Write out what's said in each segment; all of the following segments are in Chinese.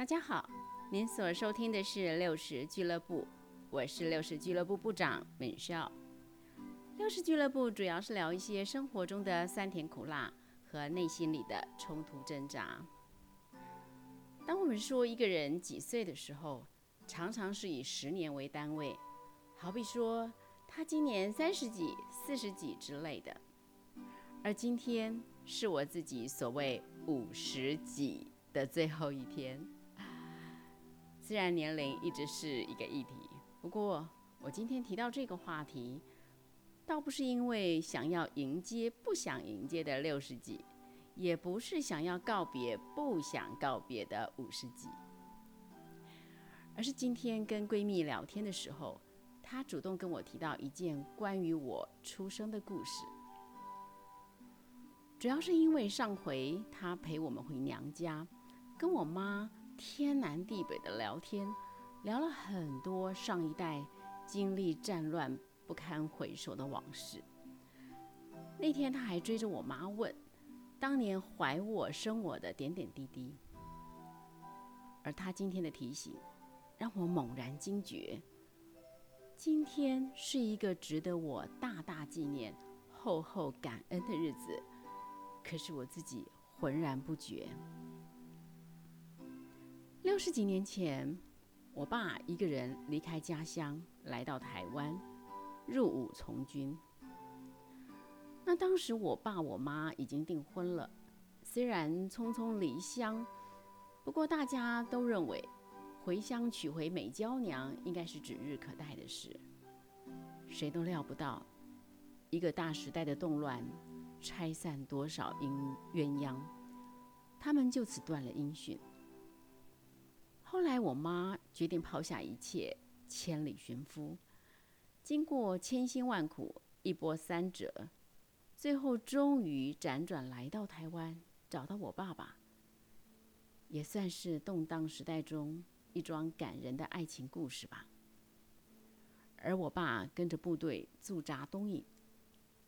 大家好，您所收听的是六十俱乐部，我是六十俱乐部部长敏少。六十俱乐部主要是聊一些生活中的酸甜苦辣和内心里的冲突挣扎。当我们说一个人几岁的时候，常常是以十年为单位，好比说他今年三十几、四十几之类的。而今天是我自己所谓五十几的最后一天。虽然年龄一直是一个议题，不过我今天提到这个话题，倒不是因为想要迎接不想迎接的六十几，也不是想要告别不想告别的五十几，而是今天跟闺蜜聊天的时候，她主动跟我提到一件关于我出生的故事。主要是因为上回她陪我们回娘家，跟我妈。天南地北的聊天，聊了很多上一代经历战乱不堪回首的往事。那天他还追着我妈问，当年怀我生我的点点滴滴。而他今天的提醒，让我猛然惊觉，今天是一个值得我大大纪念、厚厚感恩的日子。可是我自己浑然不觉。六十几年前，我爸一个人离开家乡，来到台湾，入伍从军。那当时我爸我妈已经订婚了，虽然匆匆离乡，不过大家都认为回乡娶回美娇娘应该是指日可待的事。谁都料不到，一个大时代的动乱，拆散多少姻鸳鸯，他们就此断了音讯。后来，我妈决定抛下一切，千里寻夫。经过千辛万苦，一波三折，最后终于辗转来到台湾，找到我爸爸。也算是动荡时代中一桩感人的爱情故事吧。而我爸跟着部队驻扎东引，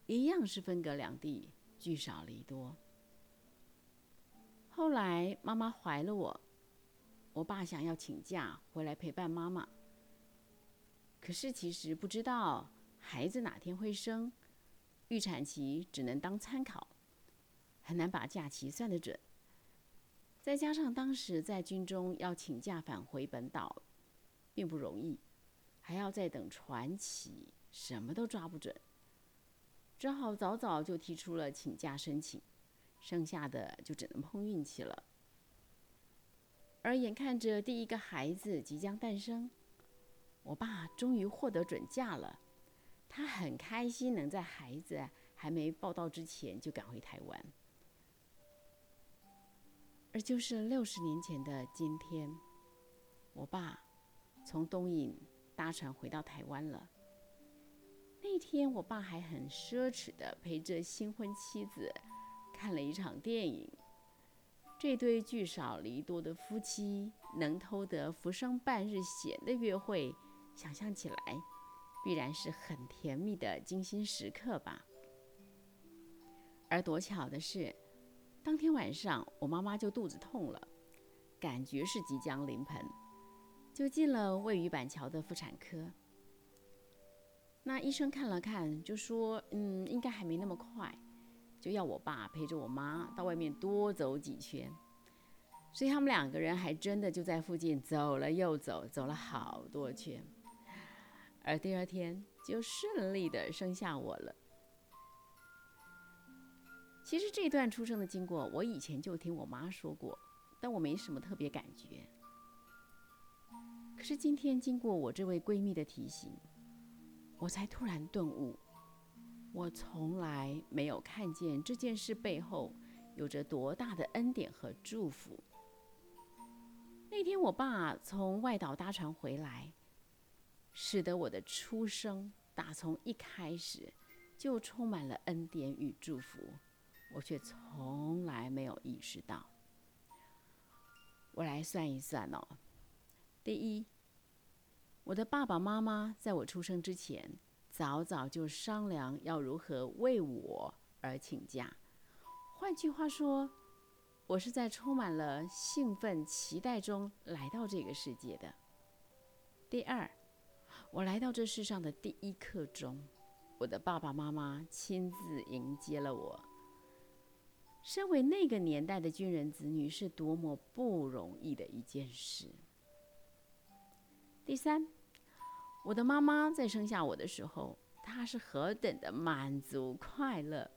一样是分隔两地，聚少离多。后来，妈妈怀了我。我爸想要请假回来陪伴妈妈，可是其实不知道孩子哪天会生，预产期只能当参考，很难把假期算得准。再加上当时在军中要请假返回本岛，并不容易，还要再等传奇，什么都抓不准，只好早早就提出了请假申请，剩下的就只能碰运气了。而眼看着第一个孩子即将诞生，我爸终于获得准假了。他很开心能在孩子还没报到之前就赶回台湾。而就是六十年前的今天，我爸从东引搭船回到台湾了。那天，我爸还很奢侈的陪着新婚妻子看了一场电影。这对聚少离多的夫妻能偷得浮生半日闲的约会，想象起来必然是很甜蜜的精心时刻吧。而多巧的是，当天晚上我妈妈就肚子痛了，感觉是即将临盆，就进了位于板桥的妇产科。那医生看了看，就说：“嗯，应该还没那么快。”就要我爸陪着我妈到外面多走几圈，所以他们两个人还真的就在附近走了又走，走了好多圈，而第二天就顺利的生下我了。其实这段出生的经过，我以前就听我妈说过，但我没什么特别感觉。可是今天经过我这位闺蜜的提醒，我才突然顿悟。我从来没有看见这件事背后有着多大的恩典和祝福。那天我爸从外岛搭船回来，使得我的出生打从一开始就充满了恩典与祝福，我却从来没有意识到。我来算一算哦，第一，我的爸爸妈妈在我出生之前。早早就商量要如何为我而请假。换句话说，我是在充满了兴奋、期待中来到这个世界的。第二，我来到这世上的第一刻钟，我的爸爸妈妈亲自迎接了我。身为那个年代的军人子女，是多么不容易的一件事。第三，我的妈妈在生下我的时候，她是何等的满足快乐，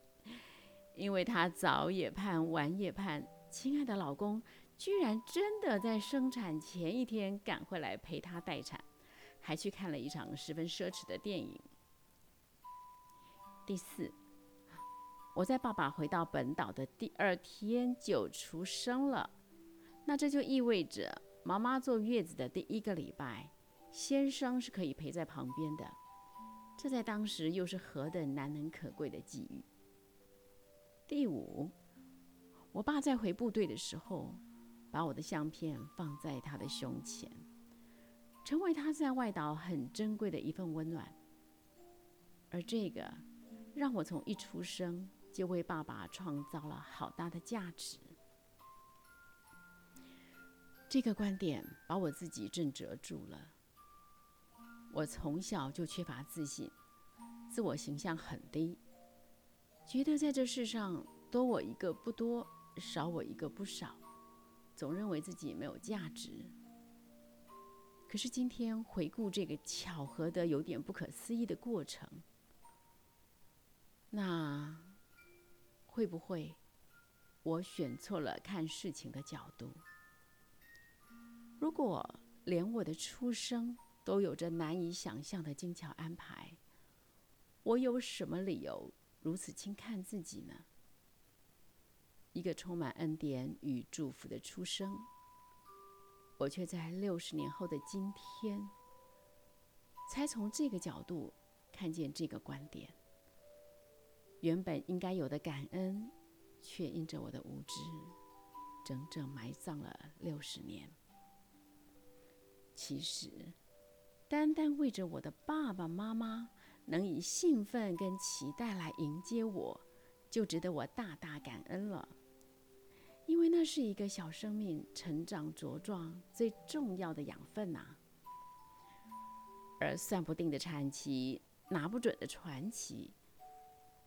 因为她早也盼，晚也盼，亲爱的老公居然真的在生产前一天赶回来陪她待产，还去看了一场十分奢侈的电影。第四。我在爸爸回到本岛的第二天就出生了，那这就意味着妈妈坐月子的第一个礼拜，先生是可以陪在旁边的，这在当时又是何等难能可贵的际遇。第五，我爸在回部队的时候，把我的相片放在他的胸前，成为他在外岛很珍贵的一份温暖，而这个让我从一出生。就为爸爸创造了好大的价值。这个观点把我自己震折住了。我从小就缺乏自信，自我形象很低，觉得在这世上多我一个不多，少我一个不少，总认为自己没有价值。可是今天回顾这个巧合的有点不可思议的过程，那。会不会我选错了看事情的角度？如果连我的出生都有着难以想象的精巧安排，我有什么理由如此轻看自己呢？一个充满恩典与祝福的出生，我却在六十年后的今天，才从这个角度看见这个观点。原本应该有的感恩，却因着我的无知，整整埋葬了六十年。其实，单单为着我的爸爸妈妈能以兴奋跟期待来迎接我，就值得我大大感恩了。因为那是一个小生命成长茁壮最重要的养分呐。而算不定的产期，拿不准的传奇。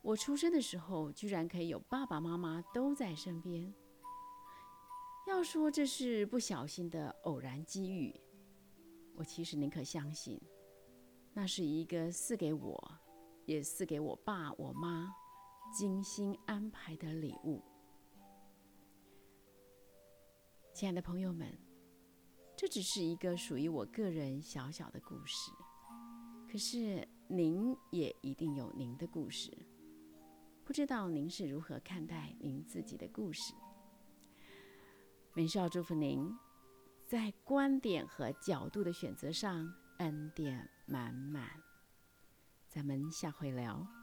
我出生的时候，居然可以有爸爸妈妈都在身边。要说这是不小心的偶然机遇，我其实宁可相信，那是一个赐给我，也赐给我爸我妈精心安排的礼物。亲爱的朋友们，这只是一个属于我个人小小的故事，可是您也一定有您的故事。不知道您是如何看待您自己的故事？美少祝福您，在观点和角度的选择上恩典满满。咱们下回聊。